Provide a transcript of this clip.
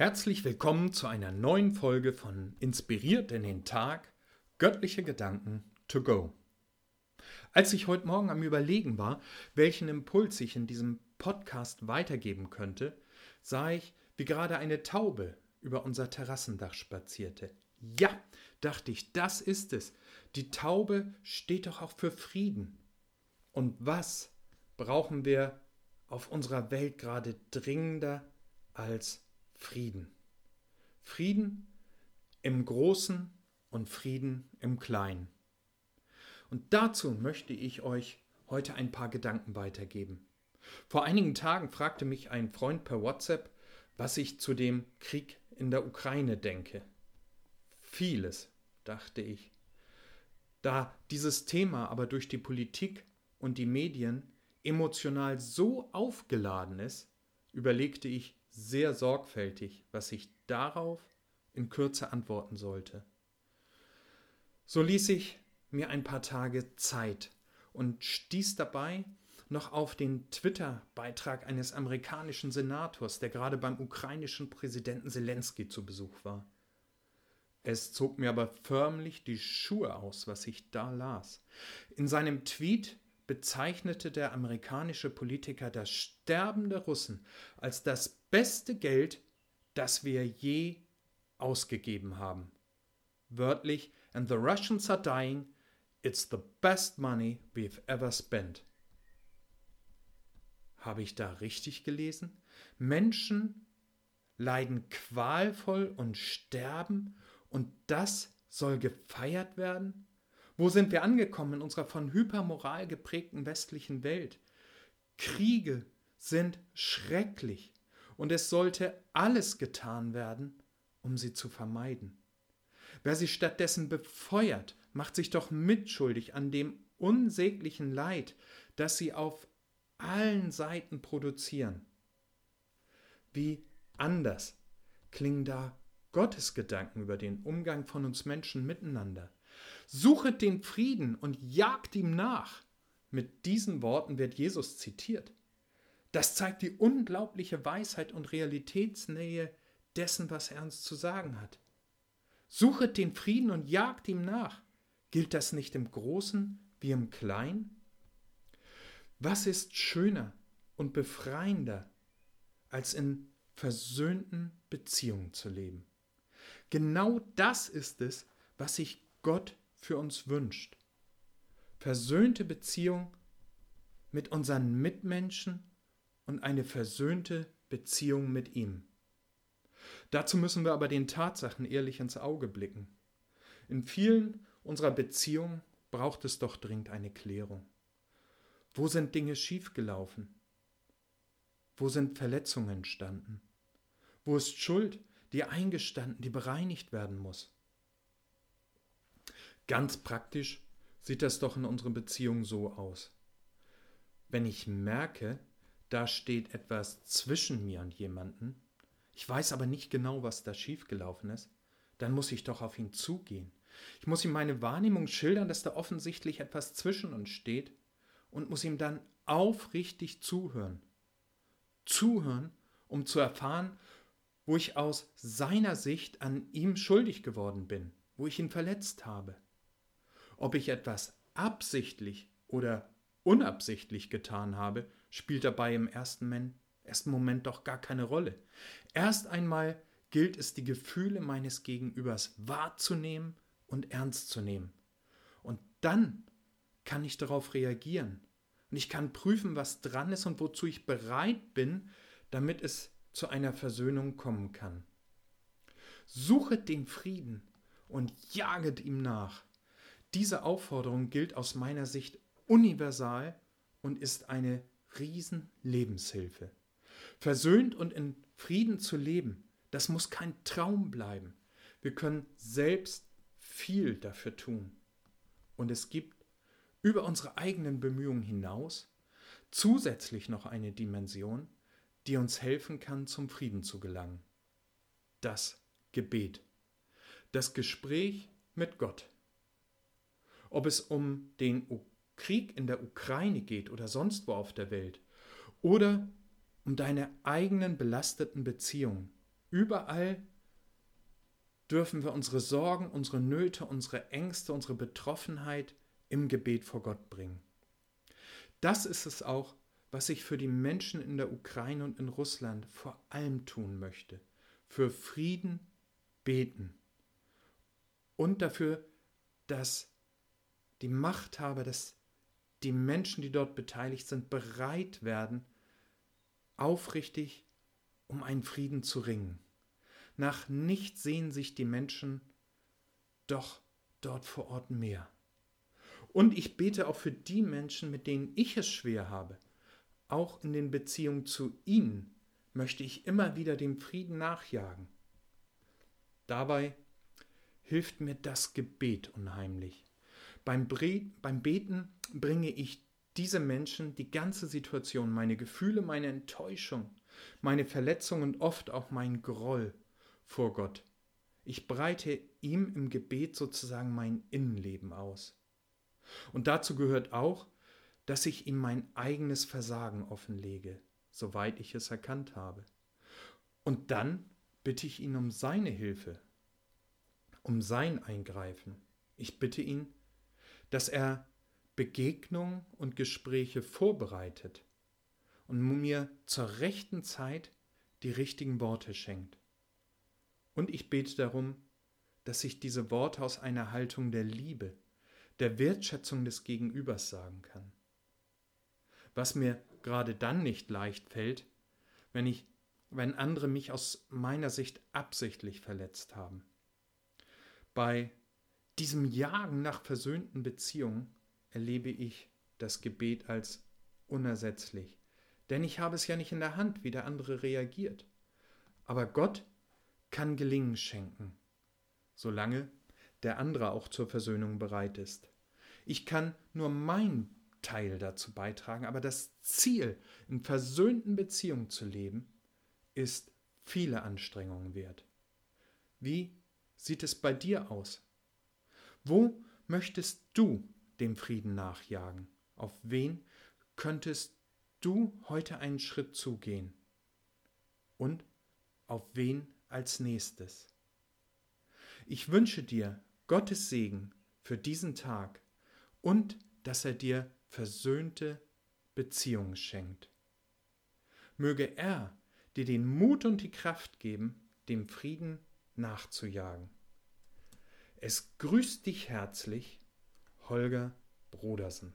Herzlich willkommen zu einer neuen Folge von Inspiriert in den Tag, göttliche Gedanken to go. Als ich heute Morgen am Überlegen war, welchen Impuls ich in diesem Podcast weitergeben könnte, sah ich, wie gerade eine Taube über unser Terrassendach spazierte. Ja, dachte ich, das ist es. Die Taube steht doch auch für Frieden. Und was brauchen wir auf unserer Welt gerade dringender als Frieden. Frieden im Großen und Frieden im Kleinen. Und dazu möchte ich euch heute ein paar Gedanken weitergeben. Vor einigen Tagen fragte mich ein Freund per WhatsApp, was ich zu dem Krieg in der Ukraine denke. Vieles, dachte ich. Da dieses Thema aber durch die Politik und die Medien emotional so aufgeladen ist, überlegte ich sehr sorgfältig, was ich darauf in Kürze antworten sollte. So ließ ich mir ein paar Tage Zeit und stieß dabei noch auf den Twitter-Beitrag eines amerikanischen Senators, der gerade beim ukrainischen Präsidenten Zelensky zu Besuch war. Es zog mir aber förmlich die Schuhe aus, was ich da las. In seinem Tweet bezeichnete der amerikanische Politiker das Sterben der Russen als das beste Geld, das wir je ausgegeben haben. Wörtlich, and the Russians are dying, it's the best money we've ever spent. Habe ich da richtig gelesen? Menschen leiden qualvoll und sterben und das soll gefeiert werden? Wo sind wir angekommen in unserer von Hypermoral geprägten westlichen Welt? Kriege sind schrecklich und es sollte alles getan werden, um sie zu vermeiden. Wer sie stattdessen befeuert, macht sich doch mitschuldig an dem unsäglichen Leid, das sie auf allen Seiten produzieren. Wie anders klingen da Gottes Gedanken über den Umgang von uns Menschen miteinander. Suchet den Frieden und jagt ihm nach. Mit diesen Worten wird Jesus zitiert. Das zeigt die unglaubliche Weisheit und Realitätsnähe dessen, was er uns zu sagen hat. Suchet den Frieden und jagt ihm nach. Gilt das nicht im Großen wie im Kleinen? Was ist schöner und befreiender, als in versöhnten Beziehungen zu leben? Genau das ist es, was sich Gott für uns wünscht. Versöhnte Beziehung mit unseren Mitmenschen und eine versöhnte Beziehung mit ihm. Dazu müssen wir aber den Tatsachen ehrlich ins Auge blicken. In vielen unserer Beziehungen braucht es doch dringend eine Klärung. Wo sind Dinge schiefgelaufen? Wo sind Verletzungen entstanden? Wo ist Schuld, die eingestanden, die bereinigt werden muss? Ganz praktisch sieht das doch in unserer Beziehung so aus. Wenn ich merke, da steht etwas zwischen mir und jemanden, ich weiß aber nicht genau, was da schiefgelaufen ist, dann muss ich doch auf ihn zugehen. Ich muss ihm meine Wahrnehmung schildern, dass da offensichtlich etwas zwischen uns steht und muss ihm dann aufrichtig zuhören. Zuhören, um zu erfahren, wo ich aus seiner Sicht an ihm schuldig geworden bin, wo ich ihn verletzt habe. Ob ich etwas absichtlich oder unabsichtlich getan habe, spielt dabei im ersten, Moment doch gar keine Rolle. Erst einmal gilt es, die Gefühle meines Gegenübers wahrzunehmen und ernst zu nehmen. Und dann kann ich darauf reagieren. Und ich kann prüfen, was dran ist und wozu ich bereit bin, damit es zu einer Versöhnung kommen kann. Suchet den Frieden und jaget ihm nach. Diese Aufforderung gilt aus meiner Sicht universal und ist eine Riesenlebenshilfe. Versöhnt und in Frieden zu leben, das muss kein Traum bleiben. Wir können selbst viel dafür tun. Und es gibt über unsere eigenen Bemühungen hinaus zusätzlich noch eine Dimension, die uns helfen kann, zum Frieden zu gelangen. Das Gebet. Das Gespräch mit Gott. Ob es um den Krieg in der Ukraine geht oder sonst wo auf der Welt oder um deine eigenen belasteten Beziehungen. Überall dürfen wir unsere Sorgen, unsere Nöte, unsere Ängste, unsere Betroffenheit im Gebet vor Gott bringen. Das ist es auch, was ich für die Menschen in der Ukraine und in Russland vor allem tun möchte. Für Frieden beten und dafür, dass die Machthaber, dass die Menschen, die dort beteiligt sind, bereit werden, aufrichtig um einen Frieden zu ringen. Nach nichts sehen sich die Menschen doch dort vor Ort mehr. Und ich bete auch für die Menschen, mit denen ich es schwer habe. Auch in den Beziehungen zu ihnen möchte ich immer wieder dem Frieden nachjagen. Dabei hilft mir das Gebet unheimlich. Beim, Bre beim Beten bringe ich diese Menschen, die ganze Situation, meine Gefühle, meine Enttäuschung, meine Verletzung und oft auch mein Groll vor Gott. Ich breite ihm im Gebet sozusagen mein Innenleben aus. Und dazu gehört auch, dass ich ihm mein eigenes Versagen offenlege, soweit ich es erkannt habe. Und dann bitte ich ihn um seine Hilfe, um sein Eingreifen. Ich bitte ihn, dass er Begegnungen und Gespräche vorbereitet und mir zur rechten Zeit die richtigen Worte schenkt. Und ich bete darum, dass ich diese Worte aus einer Haltung der Liebe, der Wertschätzung des Gegenübers sagen kann. Was mir gerade dann nicht leicht fällt, wenn ich wenn andere mich aus meiner Sicht absichtlich verletzt haben. Bei diesem Jagen nach versöhnten Beziehungen erlebe ich das Gebet als unersetzlich, denn ich habe es ja nicht in der Hand, wie der andere reagiert. Aber Gott kann Gelingen schenken, solange der andere auch zur Versöhnung bereit ist. Ich kann nur mein Teil dazu beitragen, aber das Ziel, in versöhnten Beziehungen zu leben, ist viele Anstrengungen wert. Wie sieht es bei dir aus? Wo möchtest du dem Frieden nachjagen? Auf wen könntest du heute einen Schritt zugehen? Und auf wen als nächstes. Ich wünsche dir Gottes Segen für diesen Tag und dass er dir versöhnte Beziehungen schenkt. Möge er dir den Mut und die Kraft geben, dem Frieden nachzujagen. Es grüßt dich herzlich, Holger Brodersen.